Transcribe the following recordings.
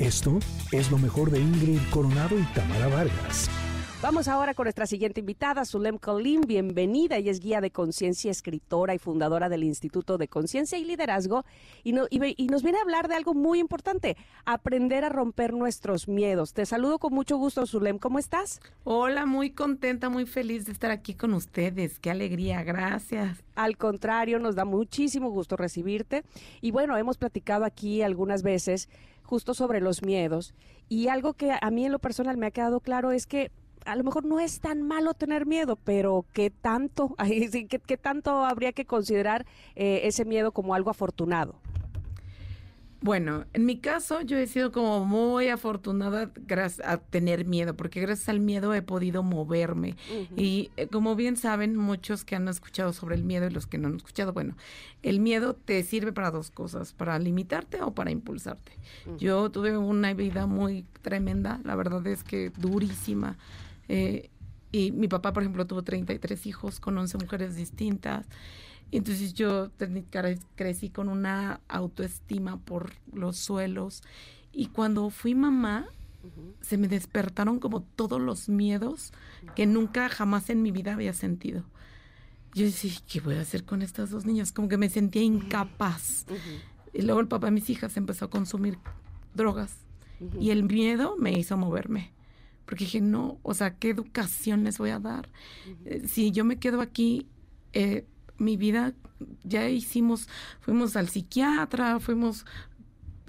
Esto es lo mejor de Ingrid Coronado y Tamara Vargas. Vamos ahora con nuestra siguiente invitada, Zulem Colín. Bienvenida. Ella es guía de conciencia, escritora y fundadora del Instituto de Conciencia y Liderazgo. Y, y, nos viene a hablar de algo muy importante, aprender a romper nuestros miedos. Te saludo con mucho gusto, Zulem. ¿Cómo estás? Hola, muy contenta, muy feliz de estar aquí con ustedes. Qué alegría, gracias. Al contrario, nos da muchísimo gusto recibirte. Y bueno, hemos platicado aquí algunas veces justo sobre los miedos. Y algo que a mí en lo personal me ha quedado claro es que a lo mejor no es tan malo tener miedo, pero ¿qué tanto, qué, qué tanto habría que considerar eh, ese miedo como algo afortunado? Bueno, en mi caso yo he sido como muy afortunada gracias a tener miedo, porque gracias al miedo he podido moverme. Y eh, como bien saben muchos que han escuchado sobre el miedo y los que no han escuchado, bueno, el miedo te sirve para dos cosas, para limitarte o para impulsarte. Yo tuve una vida muy tremenda, la verdad es que durísima. Eh, y mi papá, por ejemplo, tuvo 33 hijos con 11 mujeres distintas. Entonces yo crecí con una autoestima por los suelos y cuando fui mamá se me despertaron como todos los miedos que nunca jamás en mi vida había sentido. Yo decía, ¿qué voy a hacer con estas dos niñas? Como que me sentía incapaz. Y luego el papá de mis hijas empezó a consumir drogas y el miedo me hizo moverme. Porque dije, no, o sea, ¿qué educación les voy a dar? Eh, si yo me quedo aquí, eh, mi vida ya hicimos, fuimos al psiquiatra, fuimos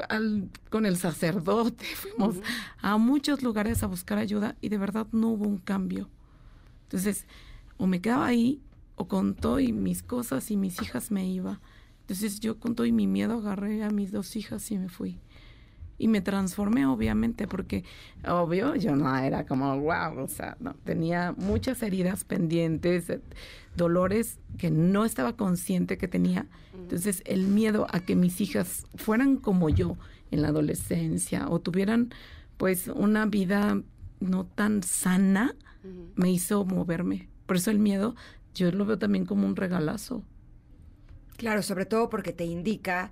al, con el sacerdote, fuimos a muchos lugares a buscar ayuda y de verdad no hubo un cambio. Entonces, o me quedaba ahí, o con todo y mis cosas y mis hijas me iba. Entonces yo con todo y mi miedo agarré a mis dos hijas y me fui y me transformé obviamente porque obvio yo no era como wow, o sea, no, tenía muchas heridas pendientes, eh, dolores que no estaba consciente que tenía. Entonces el miedo a que mis hijas fueran como yo en la adolescencia o tuvieran pues una vida no tan sana me hizo moverme. Por eso el miedo yo lo veo también como un regalazo. Claro, sobre todo porque te indica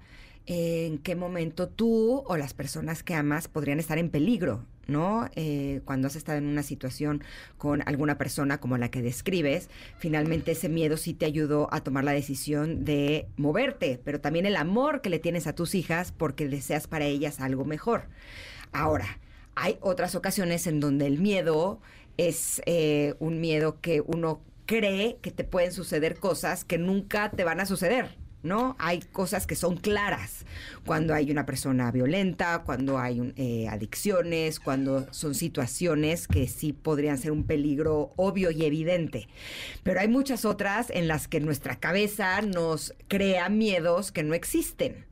en qué momento tú o las personas que amas podrían estar en peligro, ¿no? Eh, cuando has estado en una situación con alguna persona como la que describes, finalmente ese miedo sí te ayudó a tomar la decisión de moverte, pero también el amor que le tienes a tus hijas porque deseas para ellas algo mejor. Ahora, hay otras ocasiones en donde el miedo es eh, un miedo que uno cree que te pueden suceder cosas que nunca te van a suceder. ¿No? Hay cosas que son claras cuando hay una persona violenta, cuando hay eh, adicciones, cuando son situaciones que sí podrían ser un peligro obvio y evidente. Pero hay muchas otras en las que nuestra cabeza nos crea miedos que no existen.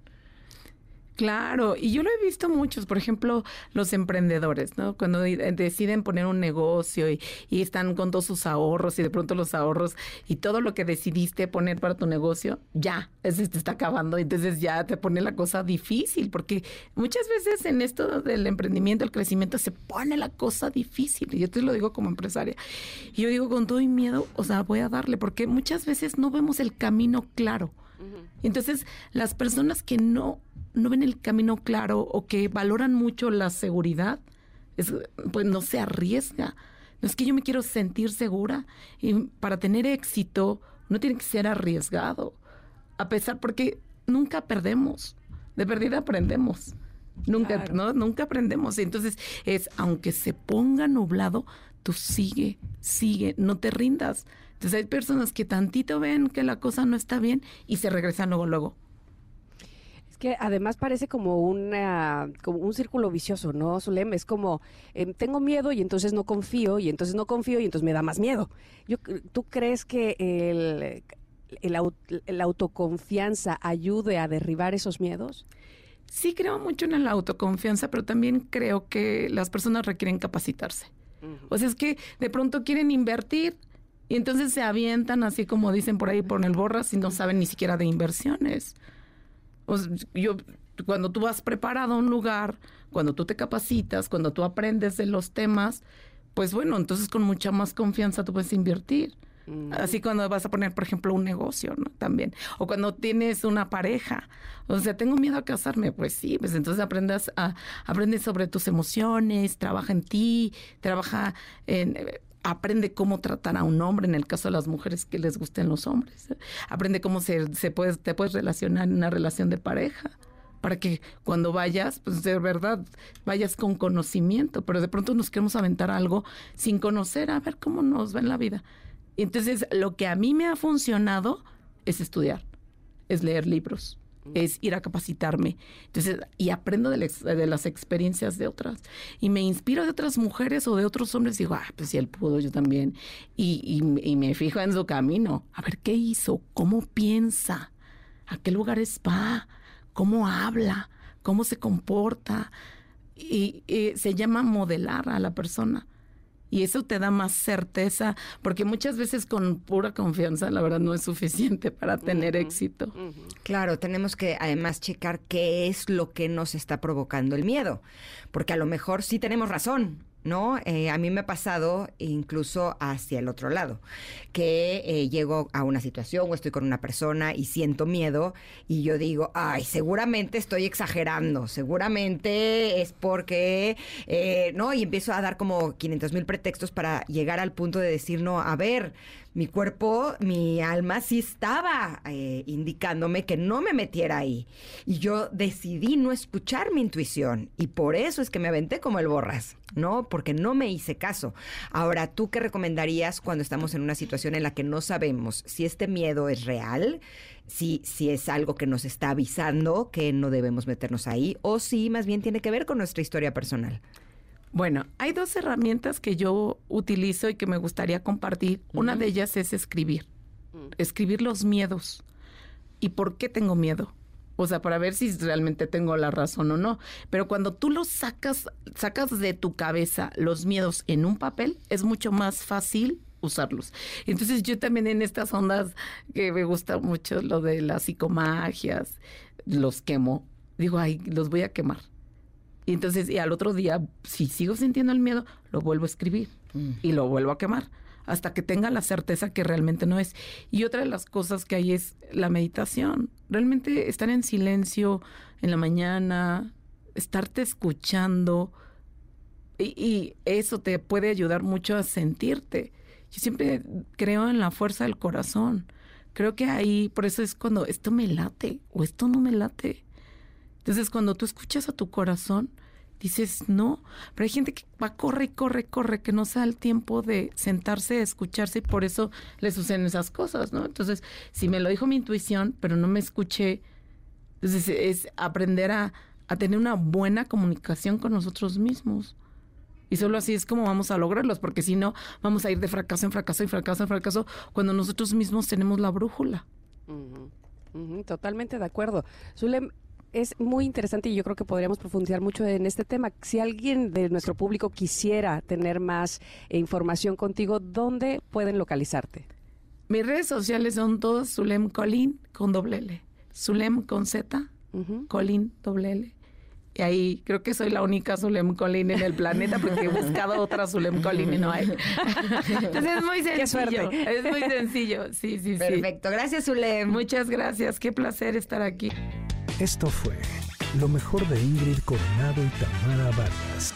Claro, y yo lo he visto muchos, por ejemplo, los emprendedores, ¿no? Cuando deciden poner un negocio y, están con todos sus ahorros y de pronto los ahorros y todo lo que decidiste poner para tu negocio, ya, se te está acabando, entonces ya te pone la cosa difícil, porque muchas veces en esto del emprendimiento, el crecimiento, se pone la cosa difícil, y yo te lo digo como empresaria, y yo digo con todo y miedo, o sea, voy a darle, porque muchas veces no vemos el camino claro. Entonces, las personas que no no ven el camino claro o que valoran mucho la seguridad, pues no se arriesga. No es que yo me quiero sentir segura y para tener éxito no tiene que ser arriesgado. A pesar porque nunca perdemos, de perdida aprendemos. Nunca, no, nunca aprendemos. Entonces es, aunque se ponga nublado, tú sigue, sigue, no te rindas. Entonces hay personas que tantito ven que la cosa no está bien y se regresan luego, luego que además parece como, una, como un círculo vicioso, ¿no, Zulem? Es como, em, tengo miedo y entonces no confío, y entonces no confío y entonces me da más miedo. Yo, ¿Tú crees que el, el, autoconfianza ayude a derribar esos miedos? Sí, creo mucho en la autoconfianza, pero también creo que las personas requieren capacitarse. O sea, es que de pronto quieren invertir y entonces se avientan, así como dicen por ahí, por el borras y no saben ni siquiera de inversiones yo, cuando tú vas preparado a un lugar, cuando tú te capacitas, cuando tú aprendes de los temas, pues bueno, entonces con mucha más confianza tú puedes invertir. Mm. Así cuando vas a poner, por ejemplo, un negocio, ¿no? También. O cuando tienes una pareja. O sea, tengo miedo a casarme. Pues sí, pues entonces aprendas a, aprendes sobre tus emociones, trabaja en ti, trabaja en aprende cómo tratar a un hombre en el caso de las mujeres que les gusten los hombres. Aprende cómo se, se puede, te puedes relacionar en una relación de pareja para que cuando vayas, pues de verdad vayas con conocimiento, pero de pronto nos queremos aventar algo sin conocer, a ver cómo nos va en la vida. Entonces, lo que a mí me ha funcionado es estudiar, es leer libros, es ir a capacitarme. Entonces, y aprendo de, las experiencias de otras. Y me inspiro de otras mujeres o de otros hombres. Digo, ah, pues si él pudo, yo también. Y, y, me fijo en su camino. A ver qué hizo, cómo piensa, a qué lugares va, cómo habla, cómo se comporta. y se llama modelar a la persona. Y eso te da más certeza, porque muchas veces con pura confianza, la verdad, no es suficiente para tener éxito. Claro, tenemos que además checar qué es lo que nos está provocando el miedo, porque a lo mejor sí tenemos razón, ¿no? Eh, a mí me ha pasado incluso hacia el otro lado, que eh, llego a una situación o estoy con una persona y siento miedo y yo digo, ay, seguramente estoy exagerando, seguramente es porque, eh, ¿no? Y empiezo a dar como 500 mil pretextos para llegar al punto de decir, no, a ver, mi cuerpo, mi alma sí estaba indicándome que no me metiera ahí. Y yo decidí no escuchar mi intuición. Y por eso es que me aventé como el borras, ¿no? Porque no me hice caso. Ahora, ¿tú qué recomendarías cuando estamos en una situación en la que no sabemos si este miedo es real? Si, si es algo que nos está avisando que no debemos meternos ahí o si más bien tiene que ver con nuestra historia personal. Bueno, hay dos herramientas que yo utilizo y que me gustaría compartir. Una de ellas es escribir. Mm. Escribir los miedos. ¿Y por qué tengo miedo? O sea, para ver si realmente tengo la razón o no. Pero cuando tú los sacas, sacas de tu cabeza los miedos en un papel, es mucho más fácil usarlos. Entonces yo también en estas ondas que me gusta mucho lo de las psicomagias, los quemo. Digo, ay, los voy a quemar y entonces, y al otro día, si sigo sintiendo el miedo, lo vuelvo a escribir mm. y lo vuelvo a quemar hasta que tenga la certeza que realmente no es. Y otra de las cosas que hay es la meditación. Realmente estar en silencio en la mañana, estarte escuchando, y, eso te puede ayudar mucho a sentirte. Yo siempre creo en la fuerza del corazón. Creo que ahí, por eso es cuando esto me late o esto no me late. Entonces, cuando tú escuchas a tu corazón, dices, no, pero hay gente que va, corre y corre, corre, que no se da el tiempo de sentarse, escucharse y por eso le suceden esas cosas, ¿no? Entonces, si me lo dijo mi intuición, pero no me escuché, entonces es aprender a, a tener una buena comunicación con nosotros mismos. Y solo así es como vamos a lograrlos, porque si no, vamos a ir de fracaso en fracaso y fracaso en fracaso cuando nosotros mismos tenemos la brújula. totalmente de acuerdo. Zulem, es muy interesante y yo creo que podríamos profundizar mucho en este tema. Si alguien de nuestro público quisiera tener más eh, información contigo, ¿dónde pueden localizarte? Mis redes sociales son todas Zulem Colin con doble L. Zulem con Z, Colin doble L. Y ahí creo que soy la única Zulem Colin en el planeta porque he buscado otra Zulem Colin y no hay. Entonces es muy sencillo. Es muy sencillo. Sí, sí, sí. Perfecto. Gracias, Zulem. Muchas gracias. Qué placer estar aquí. Esto fue lo mejor de Ingrid Coronado y Tamara Vargas.